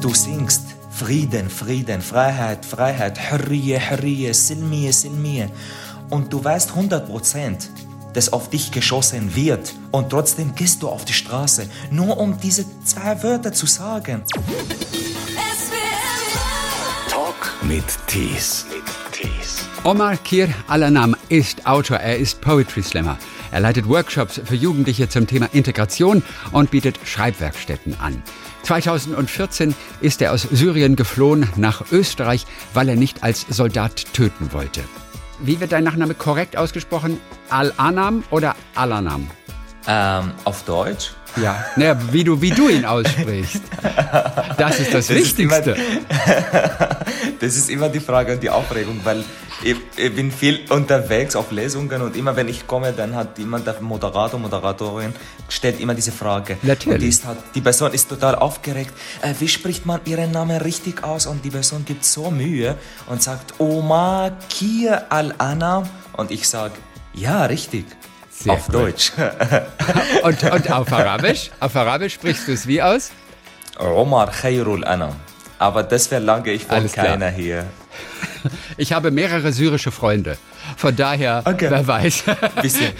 Du singst Frieden, Frieden, Freiheit, Freiheit, Hurriye, Hurriye, Silmiye, Silmiye. Und du weißt 100 Prozent, dass auf dich geschossen wird. Und trotzdem gehst du auf die Straße, nur um diese zwei Wörter zu sagen. Talk mit Tees. Omar Kir Alanam ist Autor, er ist Poetry Slammer. Er leitet Workshops für Jugendliche zum Thema Integration und bietet Schreibwerkstätten an. 2014 ist er aus Syrien geflohen nach Österreich, weil er nicht als Soldat töten wollte. Wie wird dein Nachname korrekt ausgesprochen? Al-Anam oder Alanam? Ähm, auf Deutsch? Ja, naja, wie du, wie du ihn aussprichst. Das ist das, das Wichtigste. Ist immer, das ist immer die Frage und die Aufregung, weil ich, ich, bin viel unterwegs auf Lesungen und immer wenn ich komme, dann hat jemand, der Moderator, Moderatorin, stellt immer diese Frage. Natürlich. Die, ist die Person ist total aufgeregt. Äh, wie spricht man ihren Namen richtig aus? Und die Person gibt so Mühe und sagt Oma Kir Al-Ana. Und ich sage, ja, richtig. Sehr auf gut. Deutsch. und, und auf Arabisch? Auf Arabisch sprichst du es wie aus? Omar Khairul Anam. Aber das verlange ich von Alles klar. keiner hier. Ich habe mehrere syrische Freunde. Von daher, Okay. wer weiß. Bisschen.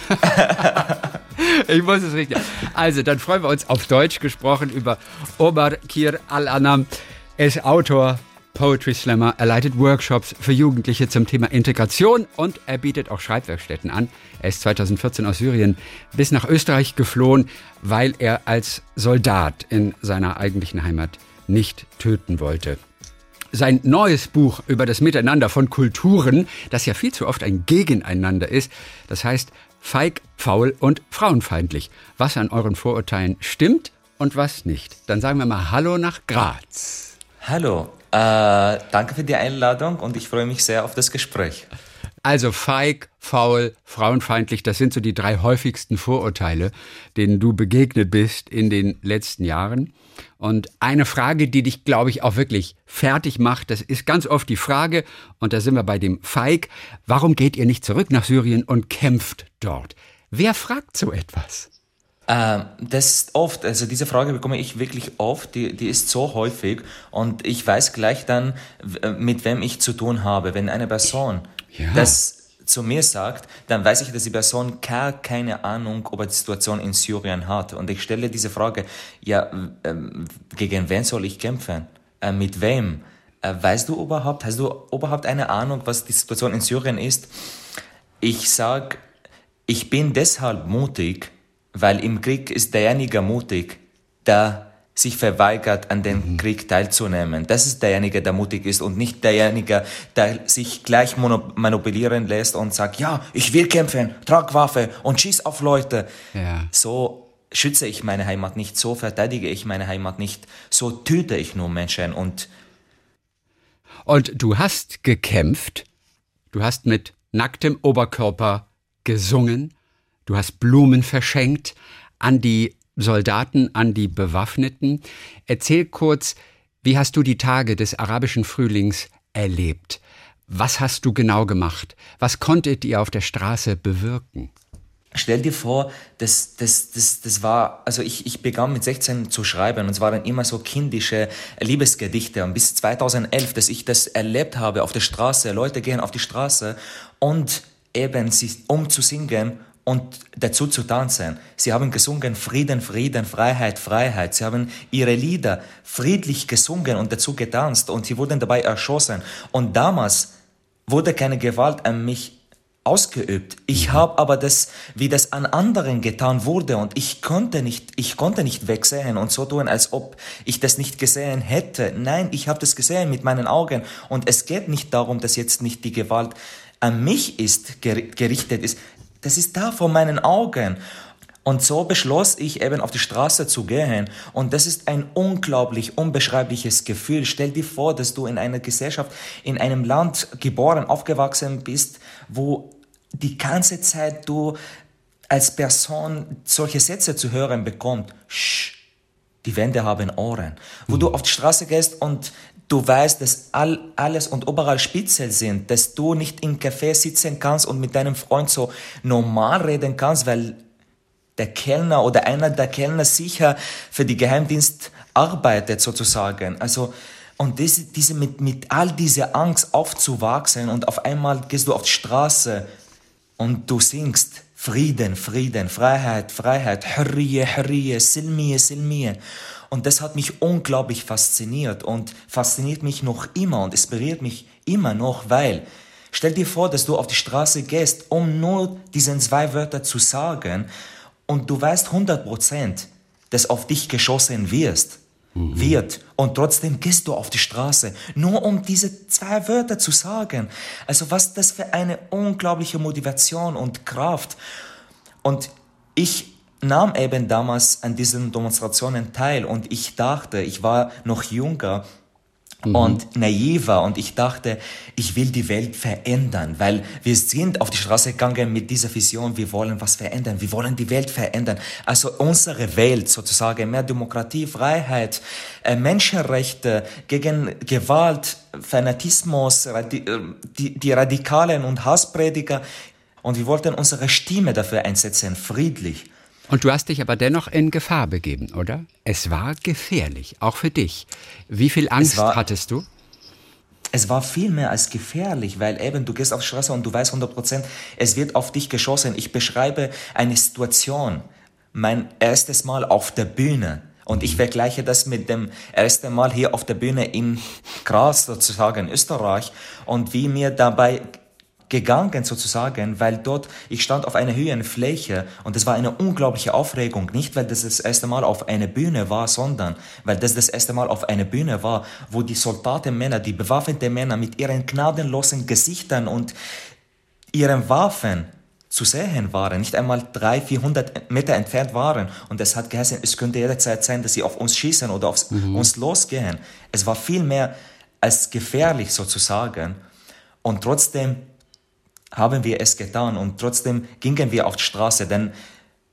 Ich muss es richtig. Also, dann freuen wir uns auf Deutsch gesprochen über Omar Kir Al-Anam. Er ist Autor, Poetry Slammer. Er leitet Workshops für Jugendliche zum Thema Integration und er bietet auch Schreibwerkstätten an. Er ist 2014 aus Syrien bis nach Österreich geflohen, weil er als Soldat in seiner eigentlichen Heimat nicht töten wollte. Sein neues Buch über das Miteinander von Kulturen, das ja viel zu oft ein Gegeneinander ist, das heißt Feig, faul und frauenfeindlich. Was an euren Vorurteilen stimmt und was nicht. Dann sagen wir mal Hallo nach Graz. Hallo, äh, danke für die Einladung und ich freue mich sehr auf das Gespräch. Also feig, faul, frauenfeindlich, das sind so die drei häufigsten Vorurteile, denen du begegnet bist in den letzten Jahren. Und eine Frage, die dich, glaube ich, auch wirklich fertig macht, das ist ganz oft die Frage, und da sind wir bei dem Feig, warum geht ihr nicht zurück nach Syrien und kämpft dort? Wer fragt so etwas? Ähm, das ist oft, also diese Frage bekomme ich wirklich oft, die, die ist so häufig und ich weiß gleich dann, w- mit wem ich zu tun habe. Wenn eine Person Ja. das zu mir sagt, dann weiß ich, dass die Person gar keine Ahnung über die Situation in Syrien hat. Und ich stelle diese Frage, ja, ähm, gegen wen soll ich kämpfen? Äh, mit wem? Äh, weißt du überhaupt, hast du überhaupt eine Ahnung, was die Situation in Syrien ist? Ich sag, ich bin deshalb mutig, weil im Krieg ist derjenige mutig, der sich verweigert, an dem Krieg teilzunehmen. Das ist derjenige, der mutig ist und nicht derjenige, der sich gleich manipulieren lässt und sagt, ja, ich will kämpfen, trag Waffe und schieß auf Leute. Ja. So schütze ich meine Heimat nicht, so verteidige ich meine Heimat nicht, so töte ich nur Menschen und Und du hast gekämpft, du hast mit nacktem Oberkörper gesungen, du hast Blumen verschenkt an die Soldaten, an die Bewaffneten. Erzähl kurz, wie hast du die Tage des arabischen Frühlings erlebt? Was hast du genau gemacht? Was konntet ihr auf der Straße bewirken? Stell dir vor, das, das, das, das war, also ich, ich begann mit 16 zu schreiben und es waren immer so kindische Liebesgedichte und bis 2011, dass ich das erlebt habe auf der Straße, Leute gehen auf die Straße und eben sie, um und dazu zu tanzen. Sie haben gesungen Frieden, Frieden, Freiheit, Freiheit. Sie haben ihre Lieder friedlich gesungen und dazu getanzt und sie wurden dabei erschossen. Und damals wurde keine Gewalt an mich ausgeübt. Ich habe aber das, wie das an anderen getan wurde und ich konnte nicht, ich konnte nicht wegsehen und so tun, als ob ich das nicht gesehen hätte. Nein, ich habe das gesehen mit meinen Augen und es geht nicht darum, dass jetzt nicht die Gewalt an mich ist, ger- gerichtet ist. Das ist da vor meinen Augen. Und so beschloss ich eben auf die Straße zu gehen. Und das ist ein unglaublich unbeschreibliches Gefühl. Stell dir vor, dass du in einer Gesellschaft, in einem Land geboren, aufgewachsen bist, wo die ganze Zeit du als Person solche Sätze zu hören bekommst. Sch, die Wände haben Ohren. Wo du auf die Straße gehst und du weißt, dass all, alles und überall Spitzel sind, dass du nicht im Café sitzen kannst und mit deinem Freund so normal reden kannst, weil der Kellner oder einer der Kellner sicher für die arbeitet sozusagen. Also, und diese, diese mit, mit all dieser Angst aufzuwachsen und auf einmal gehst du auf die Straße und du singst Frieden, Frieden, Freiheit, Freiheit, Hurriye, Hurriye, Silmiye, Silmiye. Und das hat mich unglaublich fasziniert und fasziniert mich noch immer und inspiriert mich immer noch, weil stell dir vor, dass du auf die Straße gehst, um nur diesen zwei Wörter zu sagen und du weißt 100 Prozent, dass auf dich geschossen wirst, mhm. wird und trotzdem gehst du auf die Straße, nur um diese zwei Wörter zu sagen. Also was das für eine unglaubliche Motivation und Kraft. Und ich nahm eben damals an diesen Demonstrationen teil und ich dachte, ich war noch jünger mhm. und naiver und ich dachte, ich will die Welt verändern, weil wir sind auf die Straße gegangen mit dieser Vision, wir wollen was verändern, wir wollen die Welt verändern. Also unsere Welt sozusagen, mehr Demokratie, Freiheit, äh, Menschenrechte, gegen Gewalt, Fanatismus, äh, die, die Radikalen und Hassprediger. Und wir wollten unsere Stimme dafür einsetzen, friedlich. Und du hast dich aber dennoch in Gefahr begeben, oder? Es war gefährlich, auch für dich. Wie viel Angst war, hattest du? Es war viel mehr als gefährlich, weil eben du gehst auf die Straße und du weißt 100 Prozent, es wird auf dich geschossen. Ich beschreibe eine Situation, mein erstes Mal auf der Bühne. Und ich vergleiche das mit dem ersten Mal hier auf der Bühne in Graz, sozusagen in Österreich, und wie mir dabei gegangen sozusagen, weil dort, ich stand auf einer höheren Fläche und es war eine unglaubliche Aufregung, nicht weil das das erste Mal auf einer Bühne war, sondern weil das das erste Mal auf einer Bühne war, wo die Soldatenmänner, die bewaffneten Männer mit ihren gnadenlosen Gesichtern und ihren Waffen zu sehen waren, nicht einmal 300, 400 Meter entfernt waren. Und es hat geheißen, es könnte jederzeit sein, dass sie auf uns schießen oder auf mhm. uns losgehen. Es war viel mehr als gefährlich sozusagen. Und trotzdem haben wir es getan und trotzdem gingen wir auf die Straße, denn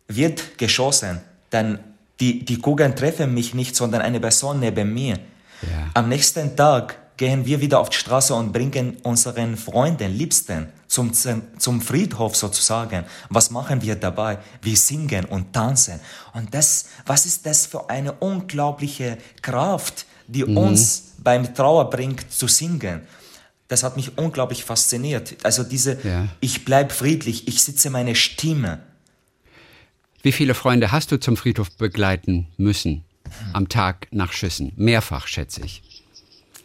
wird geschossen, denn die, die Kugeln treffen mich nicht, sondern eine Person neben mir. Ja. Am nächsten Tag gehen wir wieder auf die Straße und bringen unseren Freunden, Liebsten zum, zum Friedhof sozusagen. Was machen wir dabei? Wir singen und tanzen. Und das, was ist das für eine unglaubliche Kraft, die mhm. uns beim Trauer bringt zu singen? Das hat mich unglaublich fasziniert. Also diese, ja. ich bleibe friedlich, ich sitze meine Stimme. Wie viele Freunde hast du zum Friedhof begleiten müssen am Tag nach Schüssen? Mehrfach, schätze ich.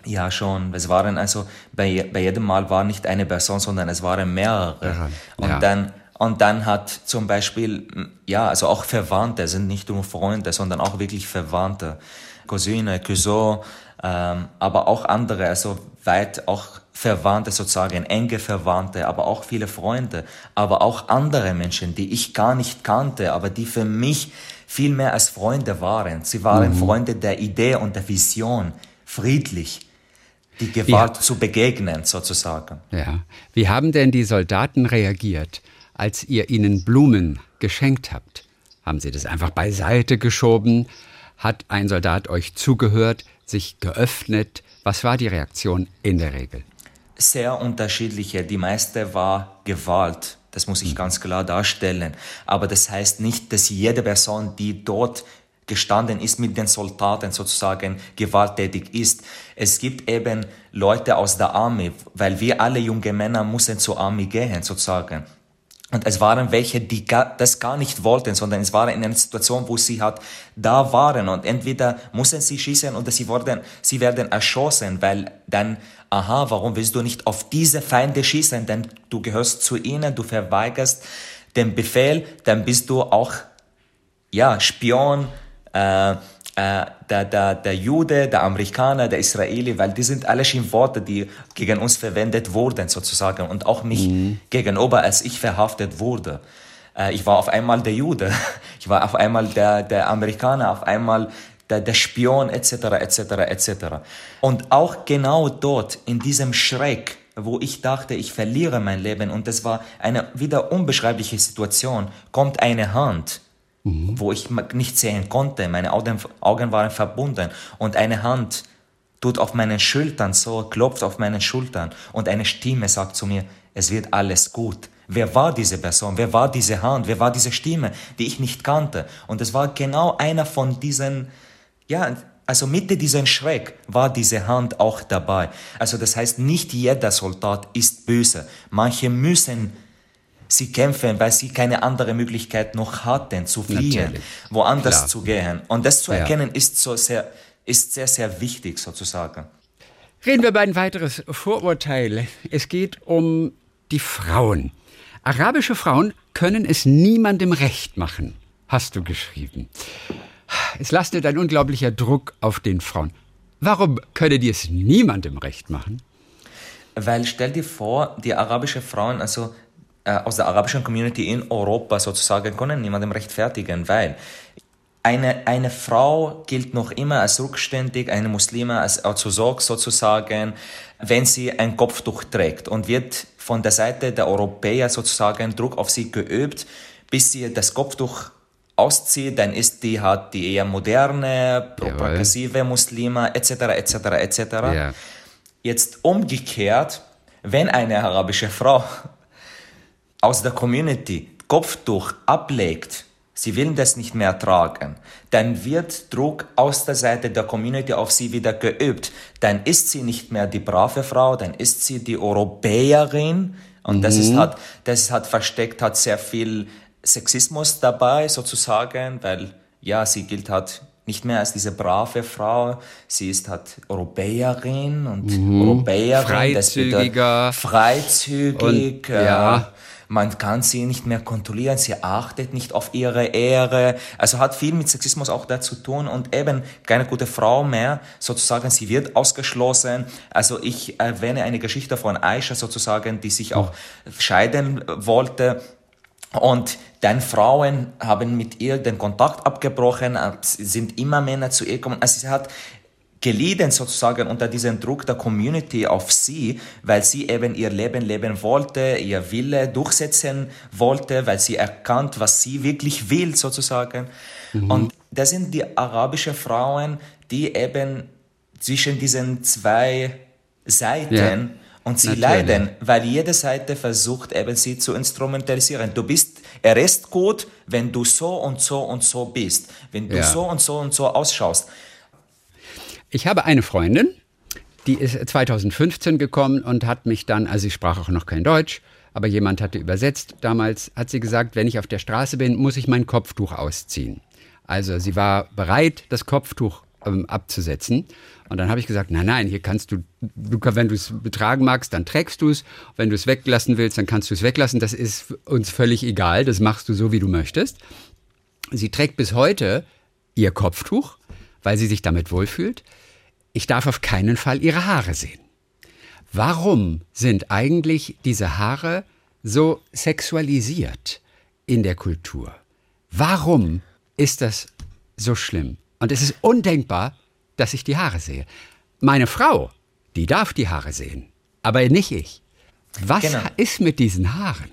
Ja, schon. Es waren also, bei, bei jedem Mal war nicht eine Person, sondern es waren mehrere. Ja. Und dann, und dann hat zum Beispiel, ja, also auch Verwandte, sind nicht nur Freunde, sondern auch wirklich Verwandte, Cousine, Cousin, ähm, aber auch andere, also weit auch Verwandte sozusagen, enge Verwandte, aber auch viele Freunde, aber auch andere Menschen, die ich gar nicht kannte, aber die für mich viel mehr als Freunde waren. Sie waren mhm. Freunde der Idee und der Vision, friedlich, die Gewalt ja. zu begegnen sozusagen. Ja. Wie haben denn die Soldaten reagiert, als ihr ihnen Blumen geschenkt habt? Haben sie das einfach beiseite geschoben? Hat ein Soldat euch zugehört, sich geöffnet? Was war die Reaktion in der Regel? sehr unterschiedliche. Die meiste war Gewalt. Das muss ich ganz klar darstellen. Aber das heißt nicht, dass jede Person, die dort gestanden ist mit den Soldaten sozusagen gewalttätig ist. Es gibt eben Leute aus der Armee, weil wir alle junge Männer müssen zur Armee gehen sozusagen. Und es waren welche, die das gar nicht wollten, sondern es waren in einer Situation, wo sie halt da waren und entweder mussten sie schießen oder sie wurden, sie werden erschossen, weil dann, aha, warum willst du nicht auf diese Feinde schießen? Denn du gehörst zu ihnen, du verweigerst den Befehl, dann bist du auch, ja, Spion, äh, äh, der, der, der Jude, der Amerikaner, der Israeli, weil die sind alle Schimpfworte, die gegen uns verwendet wurden sozusagen und auch mich mhm. gegenüber, als ich verhaftet wurde. Äh, ich war auf einmal der Jude, ich war auf einmal der, der Amerikaner, auf einmal der, der Spion etc. etc. etc. Und auch genau dort in diesem Schreck, wo ich dachte, ich verliere mein Leben und das war eine wieder unbeschreibliche Situation, kommt eine Hand mhm. wo ich nicht sehen konnte. Meine Augen, waren verbunden und eine Hand tut auf meinen Schultern so, klopft auf meinen Schultern und eine Stimme sagt zu mir, es wird alles gut. Wer war diese Person? Wer war diese Hand? Wer war diese Stimme, die ich nicht kannte? Und es war genau einer von diesen, ja, also Mitte diesen Schreck war diese Hand auch dabei. Also das heißt, nicht jeder Soldat ist böse. Manche müssen sie kämpfen, weil sie keine andere Möglichkeit noch hatten, zu fliehen, Natürlich. woanders Klar. zu gehen. Und das zu Ja. erkennen ist so sehr, ist sehr, sehr wichtig sozusagen. Reden wir über ein weiteres Vorurteil. Es geht um die Frauen. Arabische Frauen können es niemandem recht machen, hast du geschrieben. Es lastet ein unglaublicher Druck auf den Frauen. Warum können die es niemandem recht machen? Weil stell dir vor, die arabischen Frauen, also aus der arabischen Community in Europa sozusagen, können niemandem rechtfertigen, weil eine, eine Frau gilt noch immer als rückständig, eine Muslime als Orthodox sozusagen, wenn sie ein Kopftuch trägt und wird von der Seite der Europäer sozusagen Druck auf sie geübt, bis sie das Kopftuch auszieht, dann ist die, hat die eher moderne, progressive Muslime, etc., etc., etc. Ja. Jetzt umgekehrt, wenn eine arabische Frau aus der Community Kopftuch ablegt, sie will das nicht mehr tragen, dann wird Druck aus der Seite der Community auf sie wieder geübt. Dann ist sie nicht mehr die brave Frau, dann ist sie die Europäerin und das ist hat, das hat versteckt, hat sehr viel Sexismus dabei sozusagen, weil ja, sie gilt halt nicht mehr als diese brave Frau, sie ist halt Europäerin und Europäerin, das Freizügiger. freizügig, Und, ja. äh, man kann sie nicht mehr kontrollieren, sie achtet nicht auf ihre Ehre. Also hat viel mit Sexismus auch dazu tun und eben keine gute Frau mehr, sozusagen, sie wird ausgeschlossen. Also ich erwähne eine Geschichte von Aisha sozusagen, die sich auch scheiden wollte. Und dann Frauen haben mit ihr den Kontakt abgebrochen, sind immer Männer zu ihr gekommen. Also sie hat gelitten sozusagen unter diesem Druck der Community auf sie, weil sie eben ihr Leben leben wollte, ihr Wille durchsetzen wollte, weil sie erkannt, was sie wirklich will sozusagen. Und das sind die arabischen Frauen, die eben zwischen diesen zwei Seiten Ja. und sie Natürlich. leiden, weil jede Seite versucht eben sie zu instrumentalisieren. Du bist, er ist gut, wenn du so und so und so bist, wenn du Ja. so und so und so ausschaust. Ich habe eine Freundin, die ist 2015 gekommen und hat mich dann, also sie sprach auch noch kein Deutsch, aber jemand hatte übersetzt. Damals hat sie gesagt, wenn ich auf der Straße bin, muss ich mein Kopftuch ausziehen. Also sie war bereit, das Kopftuch ähm, abzusetzen. Und dann habe ich gesagt, nein, nein, hier kannst du, du wenn du es betragen magst, dann trägst du es. Wenn du es weglassen willst, dann kannst du es weglassen. Das ist uns völlig egal. Das machst du so, wie du möchtest. Sie trägt bis heute ihr Kopftuch, weil sie sich damit wohlfühlt. Ich darf auf keinen Fall ihre Haare sehen. Warum sind eigentlich diese Haare so sexualisiert in der Kultur? Warum ist das so schlimm? Und es ist undenkbar, dass ich die Haare sehe. Meine Frau, die darf die Haare sehen, aber nicht ich. Was Genau. ist mit diesen Haaren?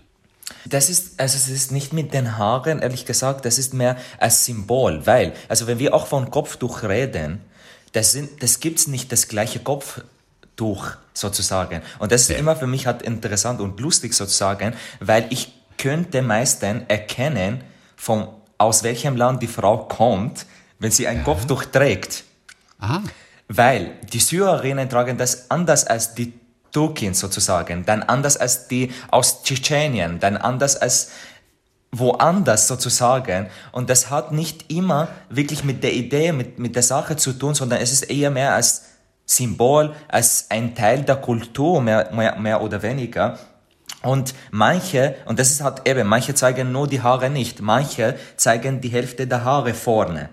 Das ist, also es ist nicht mit den Haaren, ehrlich gesagt, das ist mehr als Symbol, weil, also wenn wir auch von Kopftuch reden, das, sind, das gibt's nicht das gleiche Kopftuch sozusagen. Und das ist Ja. immer für mich halt interessant und lustig sozusagen, weil ich könnte meistens erkennen, von, aus welchem Land die Frau kommt, wenn sie ein Kopftuch trägt. Aha. Weil die Syrerinnen tragen das anders als die Türkin sozusagen, dann anders als die aus Tschetschenien, dann anders als woanders sozusagen. Und das hat nicht immer wirklich mit der Idee, mit, mit der Sache zu tun, sondern es ist eher mehr als Symbol, als ein Teil der Kultur, mehr, mehr, mehr oder weniger. Und manche, und das ist halt eben, manche zeigen nur die Haare nicht, manche zeigen die Hälfte der Haare vorne.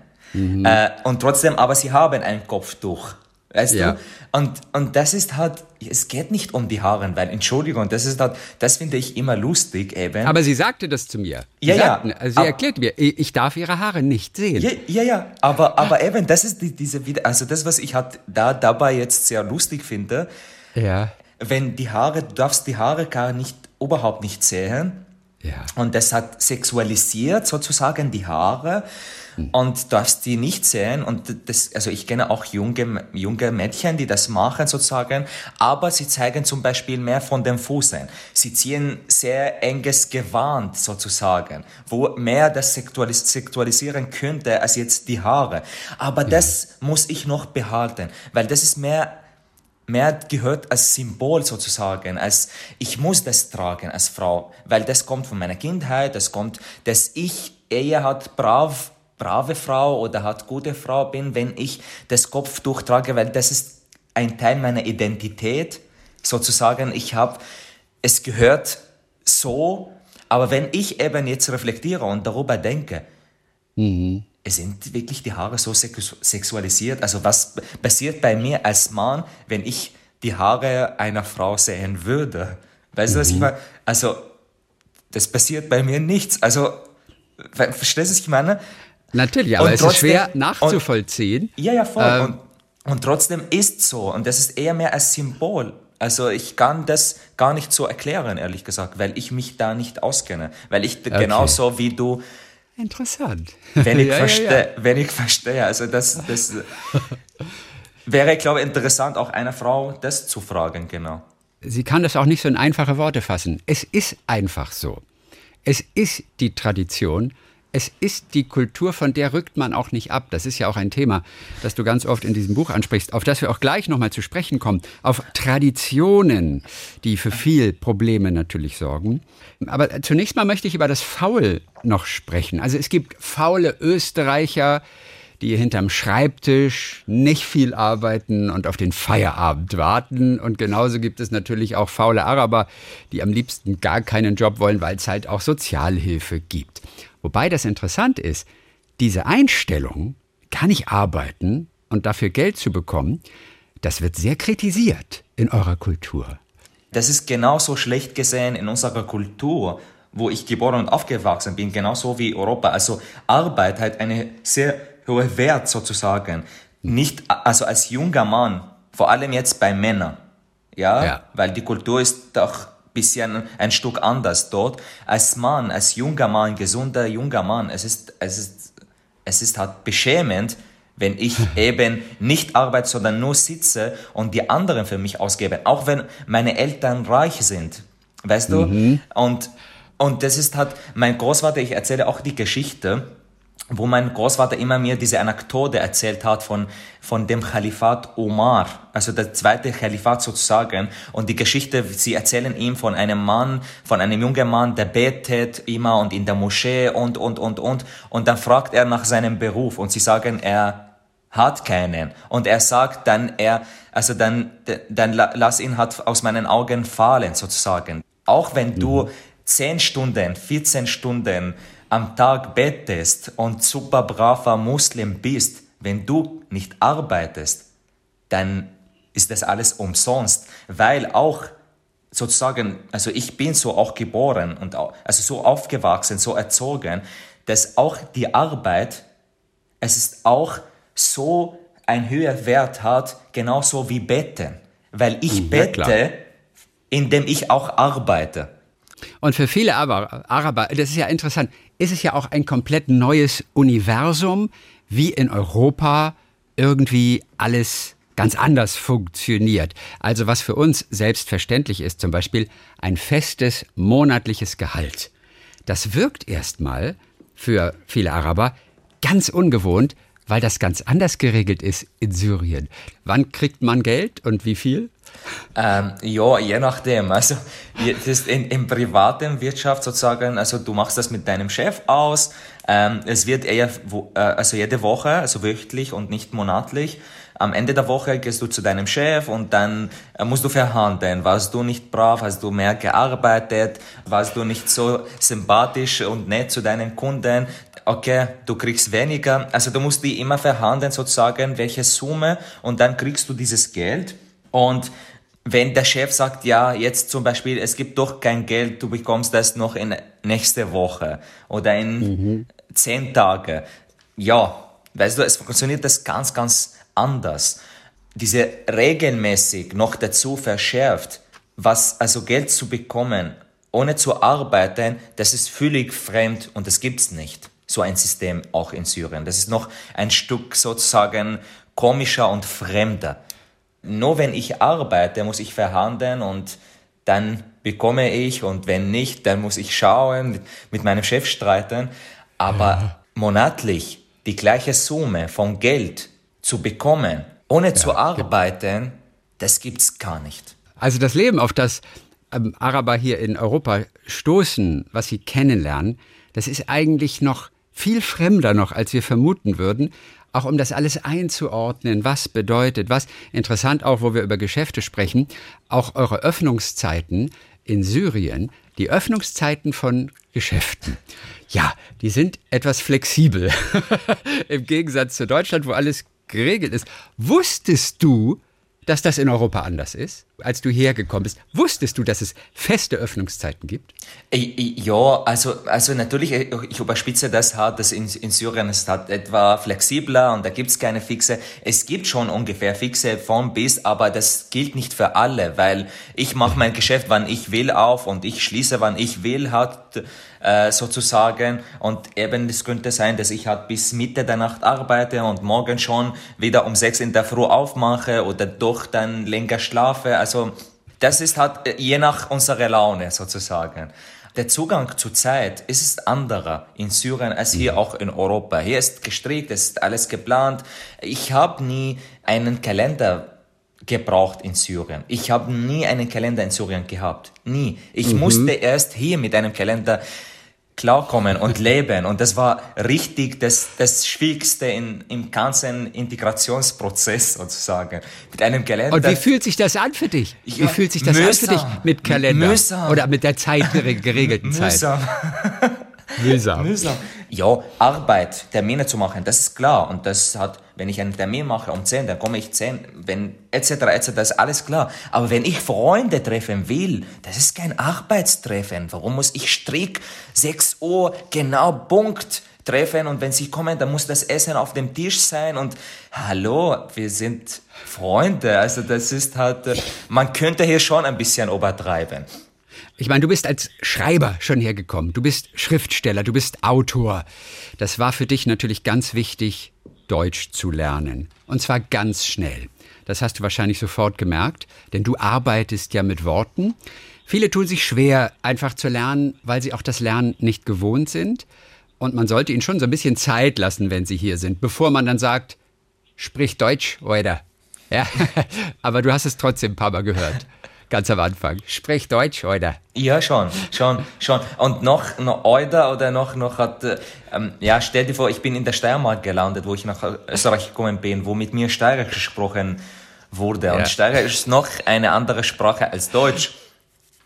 Äh, und trotzdem, aber sie haben ein Kopftuch. Weißt Ja. du? Und, und das ist halt, es geht nicht um die Haare, weil, Entschuldigung, das ist halt, das finde ich immer lustig eben. Aber sie sagte das zu mir. Sie, Ja, ja. sagten, also sie Aber- erklärt mir, ich darf ihre Haare nicht sehen. Ja, ja, ja, aber, aber eben, das ist die, diese, also das, was ich halt da dabei jetzt sehr lustig finde, Ja. wenn die Haare, du darfst die Haare gar nicht, überhaupt nicht sehen, Ja. Und das hat sexualisiert sozusagen die Haare und darfst die nicht sehen. Und das, also ich kenne auch junge, junge Mädchen, die das machen sozusagen, aber sie zeigen zum Beispiel mehr von den Füßen. Sie ziehen sehr enges Gewand sozusagen, wo mehr das sexualis sexualisieren könnte als jetzt die Haare. Aber das muss ich noch behalten, weil das ist mehr mehr gehört als Symbol sozusagen, als ich muss das tragen als Frau, weil das kommt von meiner Kindheit, das kommt, dass ich eher hat brav brave Frau oder hat gute Frau bin, wenn ich das Kopftuch trage, weil das ist ein Teil meiner Identität. Sozusagen, ich habe, es gehört so, aber wenn ich eben jetzt reflektiere und darüber denke, Mhm. es sind wirklich die Haare so sex sexualisiert. Also was passiert bei mir als Mann, wenn ich die Haare einer Frau sehen würde? Weißt du, was ich meine? Also, das passiert bei mir nichts. Also, ver- verstehst du, was ich meine? Natürlich, aber Und es trotzdem- ist schwer nachzuvollziehen. Ja, ja, voll. Ähm, und, und trotzdem ist so. Und das ist eher mehr als Symbol. Also ich kann das gar nicht so erklären, ehrlich gesagt, weil ich mich da nicht auskenne. Weil ich genauso wie du, Interessant. wenn ich, Ja, ja, verstehe, wenn ich verstehe, also das, das wäre, glaube ich, interessant, auch einer Frau das zu fragen, genau. Sie kann das auch nicht so in einfache Worte fassen. Es ist einfach so. Es ist die Tradition. Es ist die Kultur, von der rückt man auch nicht ab. Das ist ja auch ein Thema, das du ganz oft in diesem Buch ansprichst, auf das wir auch gleich nochmal zu sprechen kommen. Auf Traditionen, die für viel Probleme natürlich sorgen. Aber zunächst mal möchte ich über das Faul noch sprechen. Also es gibt faule Österreicher, die hinterm Schreibtisch nicht viel arbeiten und auf den Feierabend warten. Und genauso gibt es natürlich auch faule Araber, die am liebsten gar keinen Job wollen, weil es halt auch Sozialhilfe gibt. Wobei das interessant ist, diese Einstellung, gar nicht arbeiten und dafür Geld zu bekommen, das wird sehr kritisiert in eurer Kultur. Das ist genauso schlecht gesehen in unserer Kultur, wo ich geboren und aufgewachsen bin, genauso wie Europa. Also Arbeit hat eine sehr hohe Wert sozusagen. Nicht, also als junger Mann, vor allem jetzt bei Männern, ja, Ja. weil die Kultur ist doch ein bisschen ein Stück anders dort. Als Mann, als junger Mann, gesunder junger Mann, es ist, es ist, es ist halt beschämend, wenn ich eben nicht arbeite, sondern nur sitze und die anderen für mich ausgeben, auch wenn meine Eltern reich sind, weißt du? Und, und das ist halt, mein Großvater, ich erzähle auch die Geschichte, wo mein Großvater immer mir diese Anekdote erzählt hat von, von dem Kalifat Omar, also der zweite Kalifat sozusagen. Und die Geschichte, sie erzählen ihm von einem Mann, von einem jungen Mann, der betet immer und in der Moschee und, und, und, und. Und dann fragt er nach seinem Beruf und sie sagen, er hat keinen. Und er sagt dann, er, also dann, dann la- lass ihn halt aus meinen Augen fallen sozusagen. Auch wenn du 10 Stunden, 14 Stunden am Tag betest und super braver Muslim bist, wenn du nicht arbeitest, dann ist das alles umsonst, weil auch sozusagen, also ich bin so auch geboren und auch, also so aufgewachsen, so erzogen, dass auch die Arbeit, es ist auch so ein höher Wert hat, genauso wie Beten, weil ich Mhm, ja, klar. bete, indem ich auch arbeite. Und für viele Aber, Araber, das ist ja interessant, ist es ja auch ein komplett neues Universum, wie in Europa irgendwie alles ganz anders funktioniert. Also was für uns selbstverständlich ist, zum Beispiel ein festes monatliches Gehalt. Das wirkt erstmal für viele Araber ganz ungewohnt, weil das ganz anders geregelt ist in Syrien. Wann kriegt man Geld und wie viel? Ähm, ja, je nachdem. Also in, in privaten Wirtschaft sozusagen, also du machst das mit deinem Chef aus. Ähm, es wird eher, äh, also jede Woche, also wöchentlich und nicht monatlich. Am Ende der Woche gehst du zu deinem Chef und dann äh, musst du verhandeln. Warst du nicht brav, hast du mehr gearbeitet, warst du nicht so sympathisch und nett zu deinen Kunden, okay, du kriegst weniger. Also du musst die immer verhandeln sozusagen, welche Summe und dann kriegst du dieses Geld. Und wenn der Chef sagt, ja, jetzt zum Beispiel, es gibt doch kein Geld, du bekommst das noch in nächste Woche oder in zehn Tage. Ja, weißt du, es funktioniert das ganz, ganz anders. Diese regelmäßig noch dazu verschärft, was, also Geld zu bekommen, ohne zu arbeiten, das ist völlig fremd und das gibt's nicht. So ein System auch in Syrien. Das ist noch ein Stück sozusagen komischer und fremder. Nur wenn ich arbeite, muss ich verhandeln und dann bekomme ich und wenn nicht, dann muss ich schauen, mit meinem Chef streiten. Aber ja. monatlich die gleiche Summe von Geld zu bekommen, ohne ja, zu arbeiten, das gibt's gar nicht. Also das Leben, auf das ähm, Araber hier in Europa stoßen, was sie kennenlernen, das ist eigentlich noch viel fremder noch, als wir vermuten würden auch um das alles einzuordnen, was bedeutet was. Interessant auch, wo wir über Geschäfte sprechen, auch eure Öffnungszeiten in Syrien, die Öffnungszeiten von Geschäften. Ja, die sind etwas flexibel. Im Gegensatz zu Deutschland, wo alles geregelt ist. Wusstest du, dass das in Europa anders ist? Als du hergekommen bist, wusstest du, dass es feste Öffnungszeiten gibt? Ja, also, also natürlich, ich überspitze das hart, dass in, in Syrien ist halt etwa flexibler und da gibt es keine fixe. Es gibt schon ungefähr fixe von bis, aber das gilt nicht für alle, weil ich mache mein Geschäft, wann ich will auf und ich schließe, wann ich will, hat äh, sozusagen. Und eben es könnte sein, dass ich halt bis Mitte der Nacht arbeite und morgen schon wieder um sechs in der Früh aufmache oder doch dann länger schlafe. Also das ist halt äh, je nach unserer Laune sozusagen. Der Zugang zur Zeit ist anderer in Syrien als hier mhm. auch in Europa. Hier ist gestrickt, es ist alles geplant. Ich habe nie einen Kalender gebraucht in Syrien. Ich habe nie einen Kalender in Syrien gehabt. Nie. Ich mhm. musste erst hier mit einem Kalender klarkommen und leben. Und das war richtig das, das Schwierigste in, im ganzen Integrationsprozess sozusagen. Mit einem Kalender. Und wie fühlt sich das an für dich? Wie ja, fühlt sich das mühsam. an für dich mit Kalender? Mühsam. Oder mit der Zeit, geregelten Zeit? Mühsam. Mühsam. Ja, Arbeit, Termine zu machen, das ist klar. Und das hat, wenn ich einen Termin mache um 10, dann komme ich 10, wenn, etc., etc., das ist alles klar. Aber wenn ich Freunde treffen will, das ist kein Arbeitstreffen. Warum muss ich strick 6 Uhr genau Punkt treffen und wenn sie kommen, dann muss das Essen auf dem Tisch sein und hallo, wir sind Freunde. Also das ist halt, äh, man könnte hier schon ein bisschen übertreiben. Ich meine, du bist als Schreiber schon hergekommen. Du bist Schriftsteller, du bist Autor. Das war für dich natürlich ganz wichtig, Deutsch zu lernen. Und zwar ganz schnell. Das hast du wahrscheinlich sofort gemerkt, denn du arbeitest ja mit Worten. Viele tun sich schwer, einfach zu lernen, weil sie auch das Lernen nicht gewohnt sind. Und man sollte ihnen schon so ein bisschen Zeit lassen, wenn sie hier sind, bevor man dann sagt, sprich Deutsch, oder? Ja, aber du hast es trotzdem ein paar Mal gehört ganz am Anfang. Sprech Deutsch, oder? Ja, schon, schon, schon. Und noch, noch oder oder noch, noch hat, ähm, ja, stell dir vor, ich bin in der Steiermark gelandet, wo ich nach Österreich gekommen bin, wo mit mir Steirisch gesprochen wurde. Ja. Und Steirisch ist noch eine andere Sprache als Deutsch.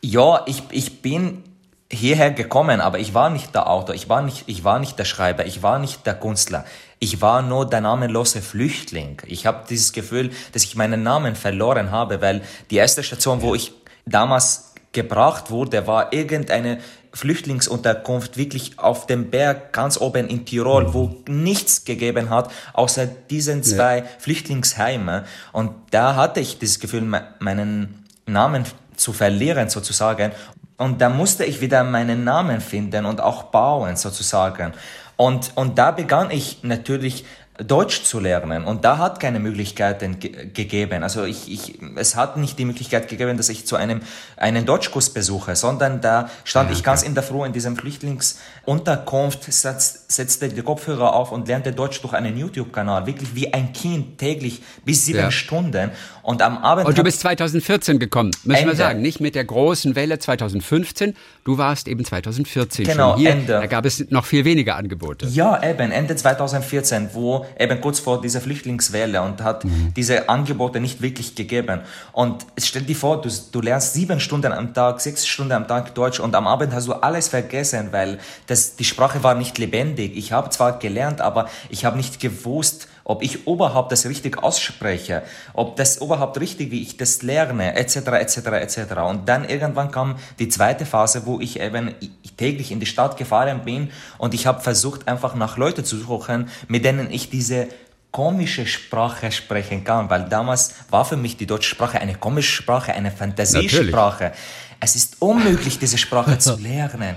Ja, ich, ich bin hierher gekommen, aber ich war nicht der Autor, ich war nicht, ich war nicht der Schreiber, ich war nicht der Künstler. Ich war nur der namenlose Flüchtling. Ich habe dieses Gefühl, dass ich meinen Namen verloren habe, weil die erste Station, wo ich damals gebracht wurde, war irgendeine Flüchtlingsunterkunft wirklich auf dem Berg ganz oben in Tirol, wo nichts gegeben hat, außer diesen zwei ja. Flüchtlingsheime. Und da hatte ich das Gefühl, meinen Namen zu verlieren sozusagen. Und da musste ich wieder meinen Namen finden und auch bauen sozusagen. Und, und da begann ich natürlich Deutsch zu lernen. Und da hat keine Möglichkeiten ge gegeben. Also ich, ich, es hat nicht die Möglichkeit gegeben, dass ich zu einem einen Deutschkurs besuche, sondern da stand ja, ich ganz ja. in der Früh in diesem Flüchtlingsunterkunft, setz, setzte die Kopfhörer auf und lernte Deutsch durch einen YouTube-Kanal. Wirklich wie ein Kind täglich bis sieben ja. Stunden. Und am Abend. Und du bist 2014 gekommen, müssen wir sagen. Nicht mit der großen Welle 2015. Du warst eben 2014 genau, schon hier. Ende. Da gab es noch viel weniger Angebote. Ja, eben, Ende 2014, wo eben kurz vor dieser Flüchtlingswelle und hat mhm. diese Angebote nicht wirklich gegeben. Und stell dir vor, du, du lernst sieben Stunden am Tag, sechs Stunden am Tag Deutsch und am Abend hast du alles vergessen, weil das, die Sprache war nicht lebendig. Ich habe zwar gelernt, aber ich habe nicht gewusst, ob ich überhaupt das richtig ausspreche, ob das überhaupt richtig, wie ich das lerne, etc., etc., etc. Und dann irgendwann kam die zweite Phase, wo ich eben täglich in die Stadt gefahren bin und ich habe versucht, einfach nach Leuten zu suchen, mit denen ich diese komische Sprache sprechen kann, weil damals war für mich die deutsche Sprache eine komische Sprache, eine Fantasiesprache. Es ist unmöglich, diese Sprache zu lernen.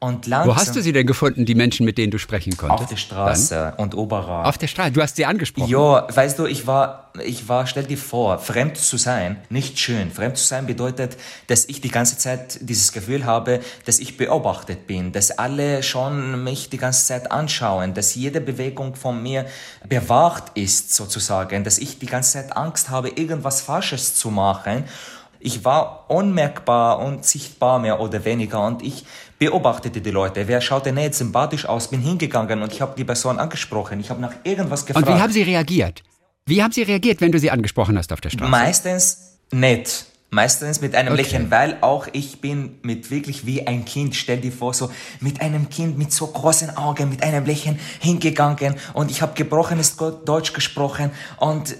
Und langsam, Wo hast du sie denn gefunden, die Menschen, mit denen du sprechen konntest? Auf der Straße Dann? und überall. Auf der Straße, du hast sie angesprochen. Ja, weißt du, ich war, ich war, stell dir vor, fremd zu sein, nicht schön. Fremd zu sein bedeutet, dass ich die ganze Zeit dieses Gefühl habe, dass ich beobachtet bin, dass alle schon mich die ganze Zeit anschauen, dass jede Bewegung von mir bewacht ist, sozusagen, dass ich die ganze Zeit Angst habe, irgendwas Falsches zu machen. Ich war unmerkbar und sichtbar mehr oder weniger und ich beobachtete die Leute. Wer schaut denn jetzt sympathisch aus? Bin hingegangen und ich habe die Person angesprochen. Ich habe nach irgendwas gefragt. Und wie haben sie reagiert? Wie haben sie reagiert, wenn du sie angesprochen hast auf der Straße? Meistens nett. Meistens mit einem okay. Lächeln, weil auch ich bin mit wirklich wie ein Kind, stell dir vor, so mit einem Kind mit so großen Augen, mit einem Lächeln hingegangen und ich habe gebrochenes Deutsch gesprochen und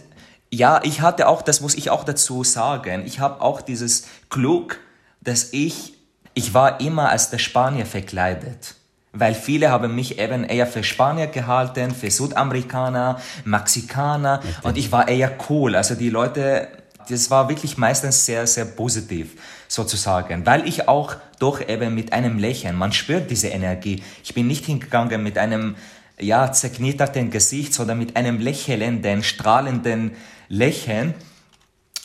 ja, ich hatte auch, das muss ich auch dazu sagen, ich habe auch dieses Glück, dass ich ich war immer als der Spanier verkleidet. Weil viele haben mich eben eher für Spanier gehalten, für Südamerikaner, Mexikaner und ich war eher cool. Also die Leute, das war wirklich meistens sehr, sehr positiv sozusagen, weil ich auch doch eben mit einem Lächeln, man spürt diese Energie. Ich bin nicht hingegangen mit einem ja, zerknitterten Gesicht, sondern mit einem lächelnden, strahlenden Lächeln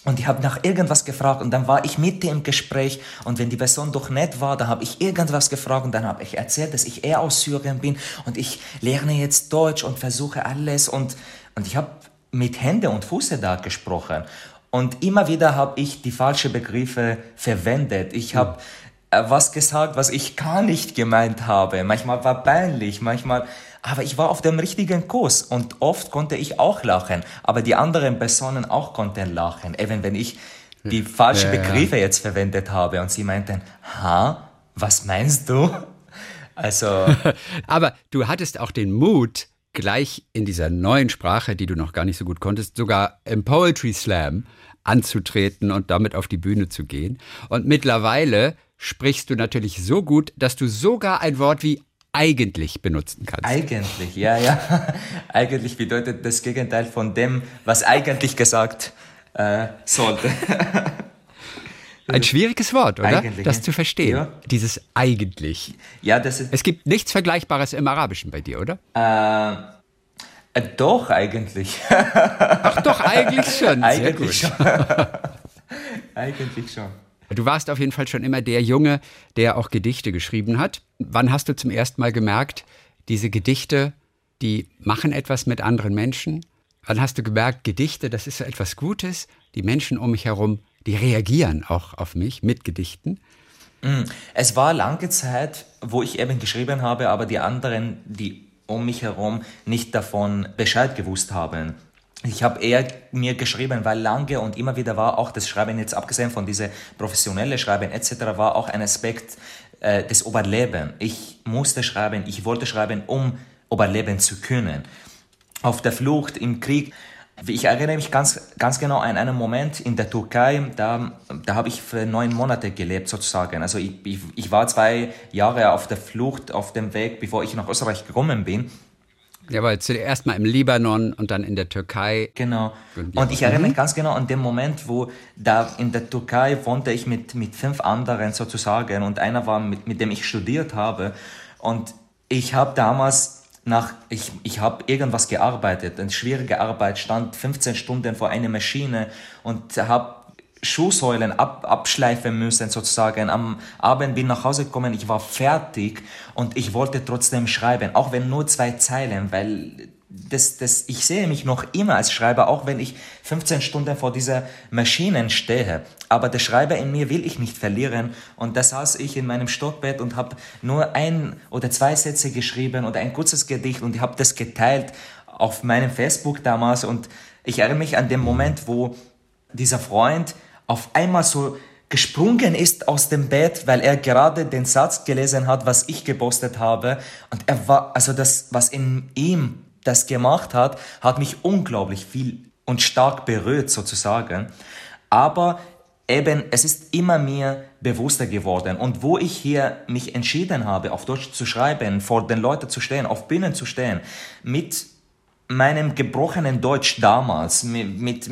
und ich habe nach irgendwas gefragt und dann war ich mit im Gespräch und wenn die Person doch nett war, dann habe ich irgendwas gefragt und dann habe ich erzählt, dass ich eher aus Syrien bin und ich lerne jetzt Deutsch und versuche alles und, und ich habe mit Hände und Füße da gesprochen und immer wieder habe ich die falschen Begriffe verwendet. Ich habe äh, was gesagt, was ich gar nicht gemeint habe. Manchmal war peinlich, manchmal aber ich war auf dem richtigen Kurs und oft konnte ich auch lachen, aber die anderen Personen auch konnten lachen, eben wenn ich die falschen ja, Begriffe ja. jetzt verwendet habe und sie meinten, ha, was meinst du? Also. aber du hattest auch den Mut, gleich in dieser neuen Sprache, die du noch gar nicht so gut konntest, sogar im Poetry Slam anzutreten und damit auf die Bühne zu gehen. Und mittlerweile sprichst du natürlich so gut, dass du sogar ein Wort wie eigentlich benutzen kannst. Eigentlich, ja, ja. eigentlich bedeutet das Gegenteil von dem, was eigentlich gesagt äh, sollte. Ein schwieriges Wort, oder? Eigentlich, das zu verstehen. Ja. Dieses eigentlich. Ja, das ist. Es gibt nichts Vergleichbares im Arabischen bei dir, oder? Äh, äh, doch, eigentlich. Ach doch, eigentlich schon. Eigentlich schon. eigentlich schon. Du warst auf jeden Fall schon immer der Junge, der auch Gedichte geschrieben hat. Wann hast du zum ersten Mal gemerkt, diese Gedichte, die machen etwas mit anderen Menschen? Wann hast du gemerkt, Gedichte, das ist so etwas Gutes? Die Menschen um mich herum, die reagieren auch auf mich mit Gedichten. Mm, es war lange Zeit, wo ich eben geschrieben habe, aber die anderen, die um mich herum nicht davon Bescheid gewusst haben. Ich habe eher mir geschrieben, weil lange und immer wieder war auch das Schreiben, jetzt abgesehen von diese professionelle Schreiben etc., war auch ein Aspekt äh, des Überleben. Ich musste schreiben, ich wollte schreiben, um überleben zu können. Auf der Flucht, im Krieg. Ich erinnere mich ganz, ganz genau an einen Moment in der Türkei, da, da habe ich für neun Monate gelebt sozusagen. Also ich, ich, ich war zwei Jahre auf der Flucht, auf dem Weg, bevor ich nach Österreich gekommen bin. Ja, aber zuerst mal im Libanon und dann in der Türkei. Genau. Und ich erinnere mich ganz genau an den Moment, wo da in der Türkei wohnte ich mit, mit fünf anderen sozusagen und einer war, mit, mit dem ich studiert habe. Und ich habe damals nach, ich, ich habe irgendwas gearbeitet, eine schwierige Arbeit, stand 15 Stunden vor einer Maschine und habe Schuhsäulen ab, abschleifen müssen sozusagen. Am Abend bin ich nach Hause gekommen, ich war fertig und ich wollte trotzdem schreiben, auch wenn nur zwei Zeilen, weil das, das, ich sehe mich noch immer als Schreiber, auch wenn ich 15 Stunden vor dieser Maschine stehe. Aber der Schreiber in mir will ich nicht verlieren. Und da saß ich in meinem Stockbett und habe nur ein oder zwei Sätze geschrieben oder ein kurzes Gedicht und ich habe das geteilt auf meinem Facebook damals. Und ich erinnere mich an den Moment, wo dieser Freund auf einmal so gesprungen ist aus dem Bett, weil er gerade den Satz gelesen hat, was ich gepostet habe. Und er war, also das, was in ihm das gemacht hat, hat mich unglaublich viel und stark berührt sozusagen. Aber eben, es ist immer mir bewusster geworden. Und wo ich hier mich entschieden habe, auf Deutsch zu schreiben, vor den Leuten zu stehen, auf Bühnen zu stehen, mit meinem gebrochenen Deutsch damals mit, mit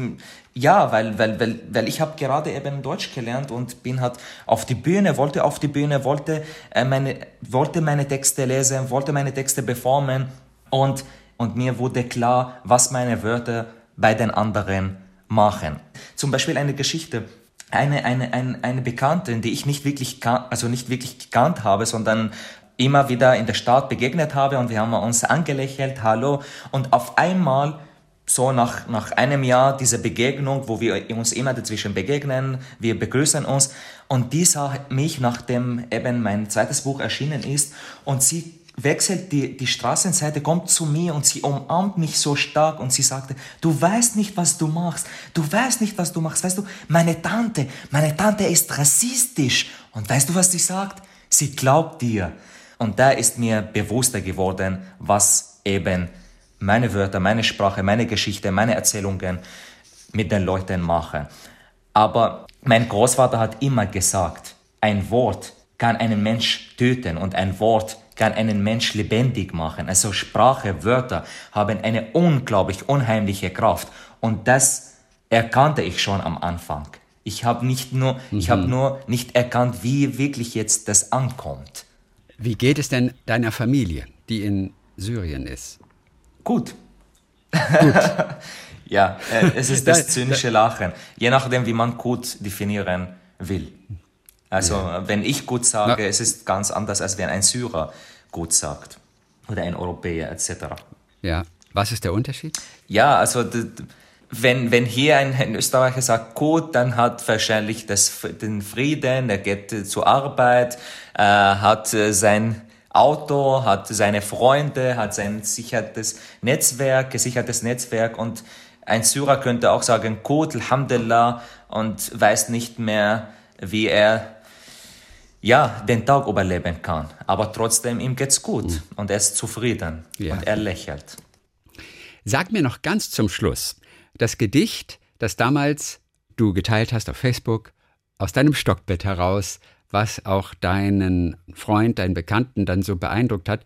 ja, weil, weil, weil, weil ich habe gerade eben Deutsch gelernt und bin halt auf die Bühne, wollte auf die Bühne, wollte, äh, meine, wollte meine Texte lesen, wollte meine Texte performen und, und mir wurde klar, was meine Wörter bei den anderen machen. Zum Beispiel eine Geschichte. Eine, eine, eine, eine Bekannte, die ich nicht wirklich, also nicht wirklich gekannt habe, sondern immer wieder in der Stadt begegnet habe und wir haben uns angelächelt, hallo, und auf einmal so nach, nach einem Jahr dieser Begegnung, wo wir uns immer dazwischen begegnen, wir begrüßen uns und die sah mich, nachdem eben mein zweites Buch erschienen ist und sie wechselt die, die Straßenseite, kommt zu mir und sie umarmt mich so stark und sie sagte, du weißt nicht, was du machst, du weißt nicht, was du machst, weißt du, meine Tante, meine Tante ist rassistisch und weißt du, was sie sagt? Sie glaubt dir. Und da ist mir bewusster geworden, was eben meine Wörter, meine Sprache, meine Geschichte, meine Erzählungen mit den Leuten machen. Aber mein Großvater hat immer gesagt, ein Wort kann einen Mensch töten und ein Wort kann einen Mensch lebendig machen. Also Sprache, Wörter haben eine unglaublich unheimliche Kraft und das erkannte ich schon am Anfang. Ich habe nicht nur, mhm. ich habe nur nicht erkannt, wie wirklich jetzt das ankommt. Wie geht es denn deiner Familie, die in Syrien ist? Gut. Gut. ja, äh, es ist das zynische Lachen. Je nachdem, wie man gut definieren will. Also, ja. wenn ich gut sage, Na. es ist ganz anders, als wenn ein Syrer gut sagt. Oder ein Europäer, etc. Ja. Was ist der Unterschied? Ja, also, wenn, wenn hier ein, ein Österreicher sagt gut, dann hat wahrscheinlich das, den Frieden, er geht zur Arbeit, äh, hat äh, sein Auto, hat seine Freunde, hat sein sichertes Netzwerk, gesichertes Netzwerk und ein Syrer könnte auch sagen, Kot, Alhamdulillah, und weiß nicht mehr, wie er ja, den Tag überleben kann. Aber trotzdem, ihm geht's gut mhm. und er ist zufrieden ja. und er lächelt. Sag mir noch ganz zum Schluss, das Gedicht, das damals du geteilt hast auf Facebook, aus deinem Stockbett heraus, was auch deinen Freund, deinen Bekannten dann so beeindruckt hat.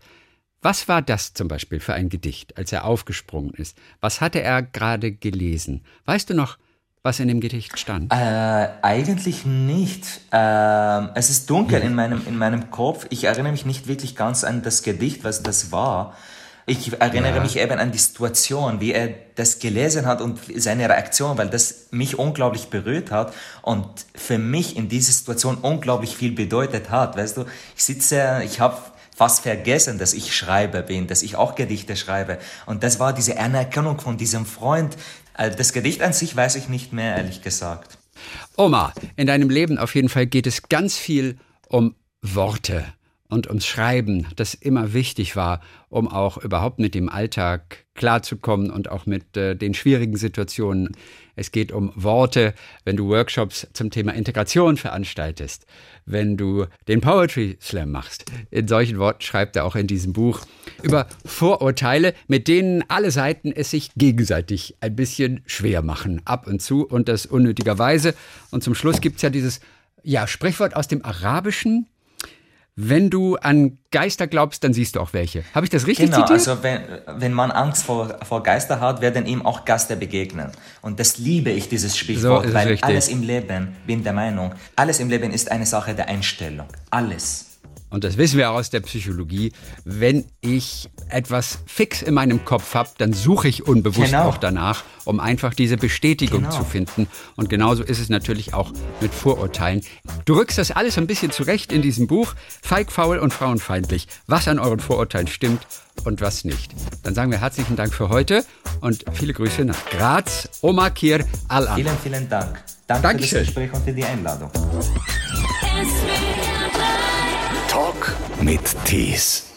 Was war das zum Beispiel für ein Gedicht, als er aufgesprungen ist? Was hatte er gerade gelesen? Weißt du noch, was in dem Gedicht stand? Äh, eigentlich nicht. Äh, es ist dunkel in meinem, in meinem Kopf. Ich erinnere mich nicht wirklich ganz an das Gedicht, was das war. Ich erinnere ja. mich eben an die Situation, wie er das gelesen hat und seine Reaktion, weil das mich unglaublich berührt hat und für mich in dieser Situation unglaublich viel bedeutet hat. Weißt du, ich sitze, ich habe fast vergessen, dass ich Schreiber bin, dass ich auch Gedichte schreibe. Und das war diese Anerkennung von diesem Freund. Also das Gedicht an sich weiß ich nicht mehr, ehrlich gesagt. Oma, in deinem Leben auf jeden Fall geht es ganz viel um Worte und ums Schreiben, das immer wichtig war, um auch überhaupt mit dem Alltag klarzukommen und auch mit äh, den schwierigen Situationen. Es geht um Worte, wenn du Workshops zum Thema Integration veranstaltest, wenn du den Poetry Slam machst. In solchen Worten schreibt er auch in diesem Buch über Vorurteile, mit denen alle Seiten es sich gegenseitig ein bisschen schwer machen, ab und zu und das unnötigerweise. Und zum Schluss gibt es ja dieses ja, Sprichwort aus dem Arabischen, wenn du an Geister glaubst, dann siehst du auch welche. Habe ich das richtig genau, zitiert? also wenn, wenn man Angst vor, vor Geister hat, werden ihm auch Geister begegnen. Und das liebe ich, dieses Sprichwort, so weil richtig. alles im Leben, bin der Meinung, alles im Leben ist eine Sache der Einstellung. Alles und das wissen wir auch aus der Psychologie, wenn ich etwas fix in meinem Kopf habe, dann suche ich unbewusst genau. auch danach, um einfach diese Bestätigung genau. zu finden. Und genauso ist es natürlich auch mit Vorurteilen. Du rückst das alles ein bisschen zurecht in diesem Buch, Feig, Faul und Frauenfeindlich, was an euren Vorurteilen stimmt und was nicht. Dann sagen wir herzlichen Dank für heute und viele Grüße nach Graz, Omar Kir Al-An. Vielen, vielen Dank. Danke Dankeschön. für das Gespräch und für die Einladung. Talk mit Tees.